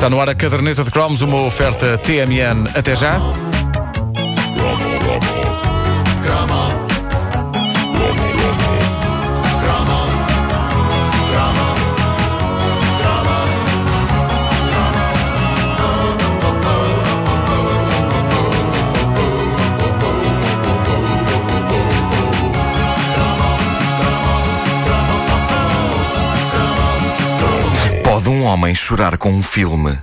Está no ar a caderneta de cromos, uma oferta TMN. Até já. Pode um homem chorar com um filme?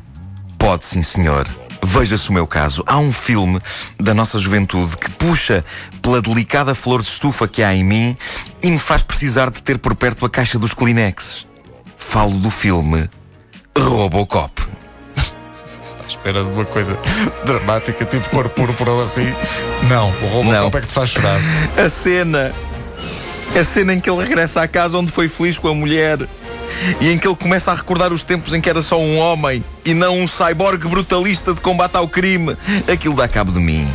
Pode, sim, senhor. Veja-se o meu caso. Há um filme da nossa juventude que puxa pela delicada flor de estufa que há em mim e me faz precisar de ter por perto a caixa dos Kleenex. Falo do filme Robocop. À espera de uma coisa dramática, tipo cor púrpura ou assim. Não, o Robocop Não. é que te faz chorar. A cena. A cena em que ele regressa à casa onde foi feliz com a mulher. E em que ele começa a recordar os tempos em que era só um homem e não um cyborg brutalista de combate ao crime. Aquilo dá cabo de mim.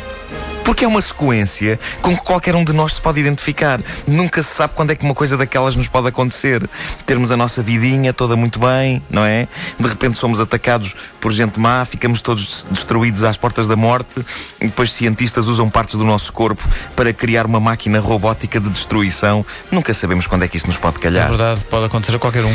Porque é uma sequência com que qualquer um de nós se pode identificar. Nunca se sabe quando é que uma coisa daquelas nos pode acontecer. Termos a nossa vidinha toda muito bem, não é? De repente somos atacados por gente má, ficamos todos destruídos às portas da morte. E depois cientistas usam partes do nosso corpo para criar uma máquina robótica de destruição. Nunca sabemos quando é que isso nos pode É calhar. verdade, pode acontecer a qualquer um.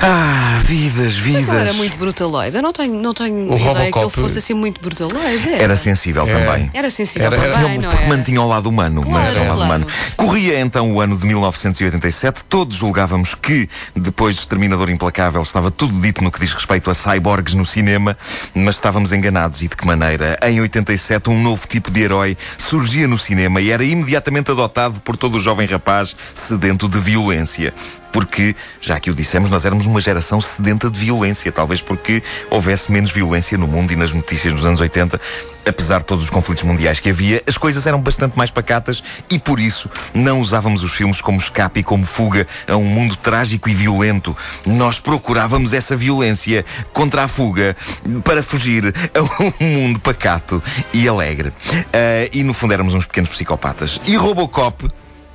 Ah, vidas, vidas. Mas ele era muito brutaloide. Eu não tenho, não tenho O ideia que Robocop- ele fosse assim muito brutaloide. Era sensível É. também. Era sensível Era- era- também, não Porque é? mantinha ao lado humano. Claro, mantinha ao lado claro. humano. Corria então o ano de 1987. Todos julgávamos que, depois de Exterminador Implacável, estava tudo dito no que diz respeito a cyborgs no cinema, mas estávamos enganados. E de que maneira? Em 87, um novo tipo de herói surgia no cinema e era imediatamente adotado por todo o jovem rapaz sedento de violência. Porque, já que o dissemos, nós éramos uma geração sedenta de violência. Talvez porque houvesse menos violência no mundo e nas notícias dos anos 80. Apesar de todos os conflitos mundiais que havia, as coisas eram bastante mais pacatas e por isso não usávamos os filmes como escape e como fuga a um mundo trágico e violento. Nós procurávamos essa violência contra a fuga para fugir a um mundo pacato e alegre. Ah, e no fundo éramos uns pequenos psicopatas. E Robocop,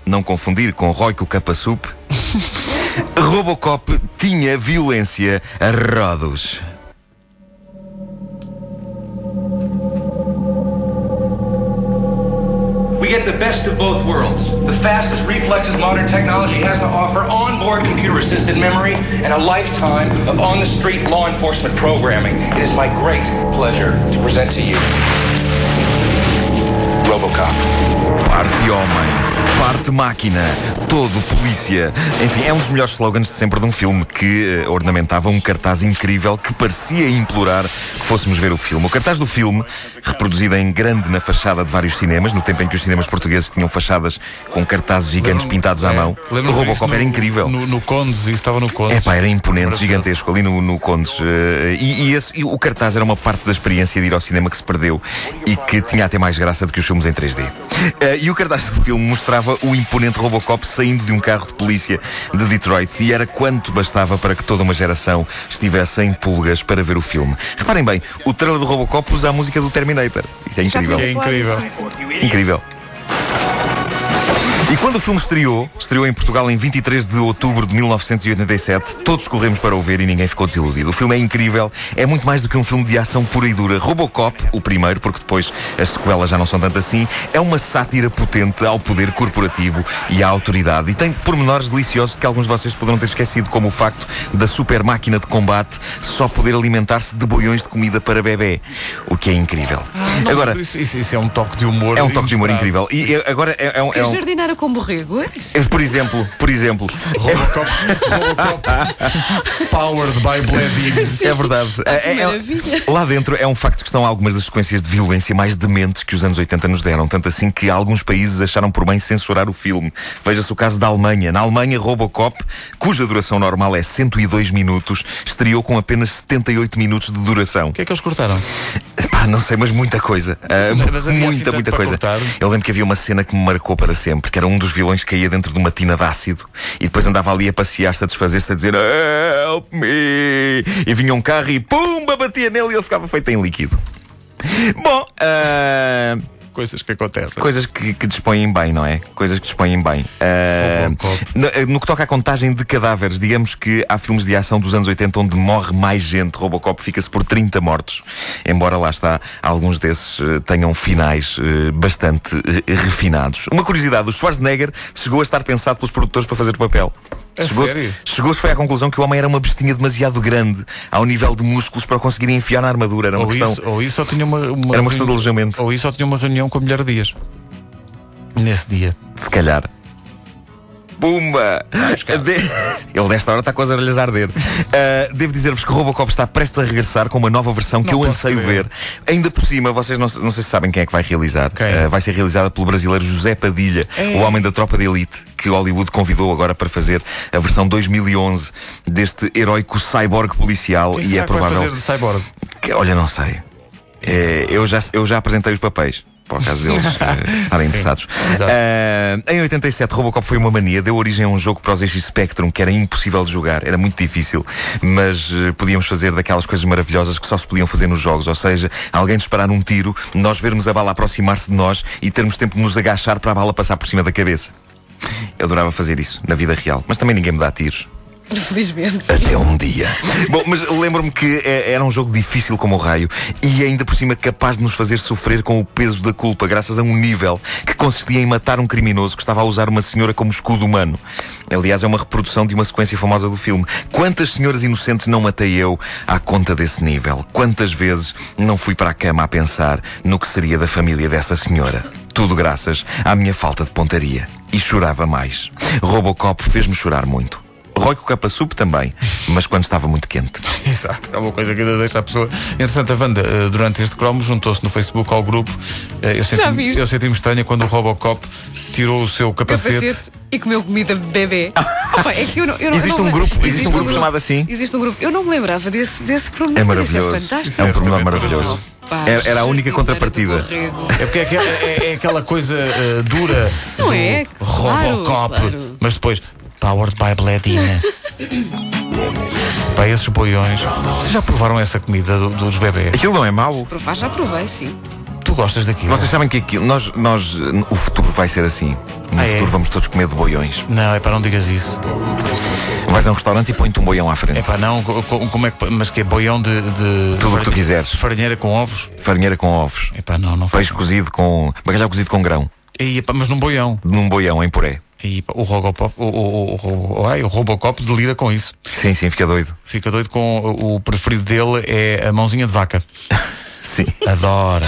não confundir com Roy Capasup, Robocop tinha violência a rodos. We get the best of both worlds. The fastest reflexes modern technology has to offer, onboard computer assisted memory, and a lifetime of on the street law enforcement programming. It is my great pleasure to present to you Robocop. Parte homem, parte máquina, todo polícia. Enfim, é um dos melhores slogans de sempre de um filme que eh, ornamentava um cartaz incrível que parecia implorar que fôssemos ver o filme. O cartaz do filme, reproduzido em grande na fachada de vários cinemas, no tempo em que os cinemas portugueses tinham fachadas com cartazes gigantes pintados à É, mão. O Robocop era incrível. No, no Condes, isso estava no Condes. É pá, era imponente, gigantesco, ali no, no Condes. eh, e, e esse- e o cartaz era uma parte da experiência de ir ao cinema que se perdeu e que tinha até mais graça do que os filmes em 3D. Eh, e o cartaz do filme mostrava o imponente Robocop saindo de um carro de polícia de Detroit e era quanto bastava para que toda uma geração estivesse em pulgas para ver o filme. Reparem bem, o trailer do Robocop usa a música do Terminator. Isso é incrível. É incrível. Incrível. E quando o filme estreou, estreou em Portugal em 23 de outubro de 1987, todos corremos para o ver e ninguém ficou desiludido. O filme é incrível, é muito mais do que um filme de ação pura e dura. Robocop, o primeiro, porque depois as sequelas já não são tanto assim, é uma sátira potente ao poder corporativo e à autoridade. E tem pormenores deliciosos de que alguns de vocês poderão ter esquecido, como o facto da super máquina de combate só poder alimentar-se de boiões de comida para bebê. O que é incrível. Não, Agora, isso, isso- isso é um toque de humor. é um toque de humor incrível. E agora é, é um. É um com borrego. é isso? é, por exemplo, por exemplo, Robocop, Robocop powered by Bledin. é verdade. que É- é- maravilha. lá dentro é um facto que estão algumas das sequências de violência mais dementes que os anos 80 nos deram. Tanto assim que alguns países acharam por bem censurar o filme. Veja-se o caso da Alemanha. Na Alemanha, Robocop, cuja duração normal é 102 minutos, estreou com apenas 78 minutos de duração. O que é que eles cortaram? Pá, não sei, mas muita coisa. Ah, Mas assim muita, tanto muita para coisa. cortar? Eu lembro que havia uma cena que me marcou para sempre, que era um dos vilões caía dentro de uma tina de ácido e depois andava ali a passear-se, a desfazer-se, a dizer Help me! E vinha um carro e pumba, batia nele e ele ficava feito em líquido. Bom, ah, Coisas que acontecem. Coisas que, que dispõem bem, não é? Coisas que dispõem bem. Robocop. no, no que toca à contagem de cadáveres, digamos que há filmes de ação dos anos 80 onde morre mais gente. Robocop fica-se por 30 mortos. Embora lá está, alguns desses eh, tenham finais eh, bastante eh, refinados. Uma curiosidade: o Schwarzenegger chegou a estar pensado pelos produtores para fazer o papel. A Chegou-se chegou-se foi à conclusão que o homem era uma bestinha demasiado grande ao nível de músculos para conseguir enfiar na armadura. Era uma Ou questão. isso, ou isso só tinha uma, uma Era uma questão de alojamento. Ou isso só tinha uma reunião com a mulher Dias. Nesse dia. Se calhar. Pumba! De... Ele desta hora está com as orelhas a arder. Uh, devo dizer-vos que o Robocop está prestes a regressar com uma nova versão que Não eu anseio crer. ver. Ainda por cima, vocês não, não sei se sabem quem é que vai realizar. Quem? Uh, vai ser realizada pelo brasileiro José Padilha, É. o homem da tropa de elite, que Hollywood convidou agora para fazer a versão 2011 deste heróico cyborg policial. Quem e será é que vai provável. fazer de cyborg? Que, olha, não sei. É, eu, já, eu já apresentei os papéis. Por acaso deles eh, estarem interessados. Ah, em 87, Robocop foi uma mania, deu origem a um jogo para os ZX Spectrum que era impossível de jogar, era muito difícil, mas eh, podíamos fazer daquelas coisas maravilhosas que só se podiam fazer nos jogos, ou seja, alguém disparar um tiro, nós vermos a bala aproximar-se de nós e termos tempo de nos agachar para a bala passar por cima da cabeça. Eu adorava fazer isso na vida real, mas também ninguém me dá tiros. Felizmente. Até um dia. Bom, mas lembro-me que eh, era um jogo difícil como o raio e ainda por cima capaz de nos fazer sofrer com o peso da culpa, graças a um nível que consistia em matar um criminoso que estava a usar uma senhora como escudo humano. Aliás, é uma reprodução de uma sequência famosa do filme. Quantas senhoras inocentes não matei eu à conta desse nível? Quantas vezes não fui para a cama a pensar no que seria da família dessa senhora? Tudo graças à minha falta de pontaria. E chorava mais. Robocop fez-me chorar muito. Roy com capa sup também, mas quando estava muito quente. Exato, é uma coisa que ainda deixa a pessoa. Entretanto, a Wanda, eh, durante este cromo, juntou-se no Facebook ao grupo. Eh, Eu senti, viste? eu senti-me estranha quando o Robocop tirou o seu capacete. Capacete e comeu comida de bebê. Opa, é que eu não, eu não- Existe um me- grupo- existe um grupo chamado assim? Existe um grupo. Eu não me lembrava desse, desse problema. É mas maravilhoso. Isso é fantástico. É um problema maravilhoso. Opa, Era, era a única contrapartida. É porque é aquela, é- é aquela coisa eh, dura Não do é? Claro, Robocop, claro. mas depois Powered by Bledina. Para esses boiões. Vocês já provaram essa comida do- dos bebés? Aquilo não é mau. Provar já provei, sim. Tu gostas daquilo? Vocês sabem que aquilo, nós, nós, o futuro vai ser assim. No Ah, é? futuro vamos todos comer de boiões. Não, é para não digas isso. Vais a um restaurante e põe-te um boião à É frente. para não, co- co- como é que. Mas que é boião de. de Tudo o que tu quiseres. Farinheira com ovos? Farinheira com ovos. É para não, não faz. Peixe cozido com. bacalhau cozido com grão. E, epá, mas num boião. Num boião em puré. E o Robocop, o, o, o, o Robocop delira com isso. Sim, sim, fica doido. Fica doido com o preferido dele é a mãozinha de vaca. Sim. Adora.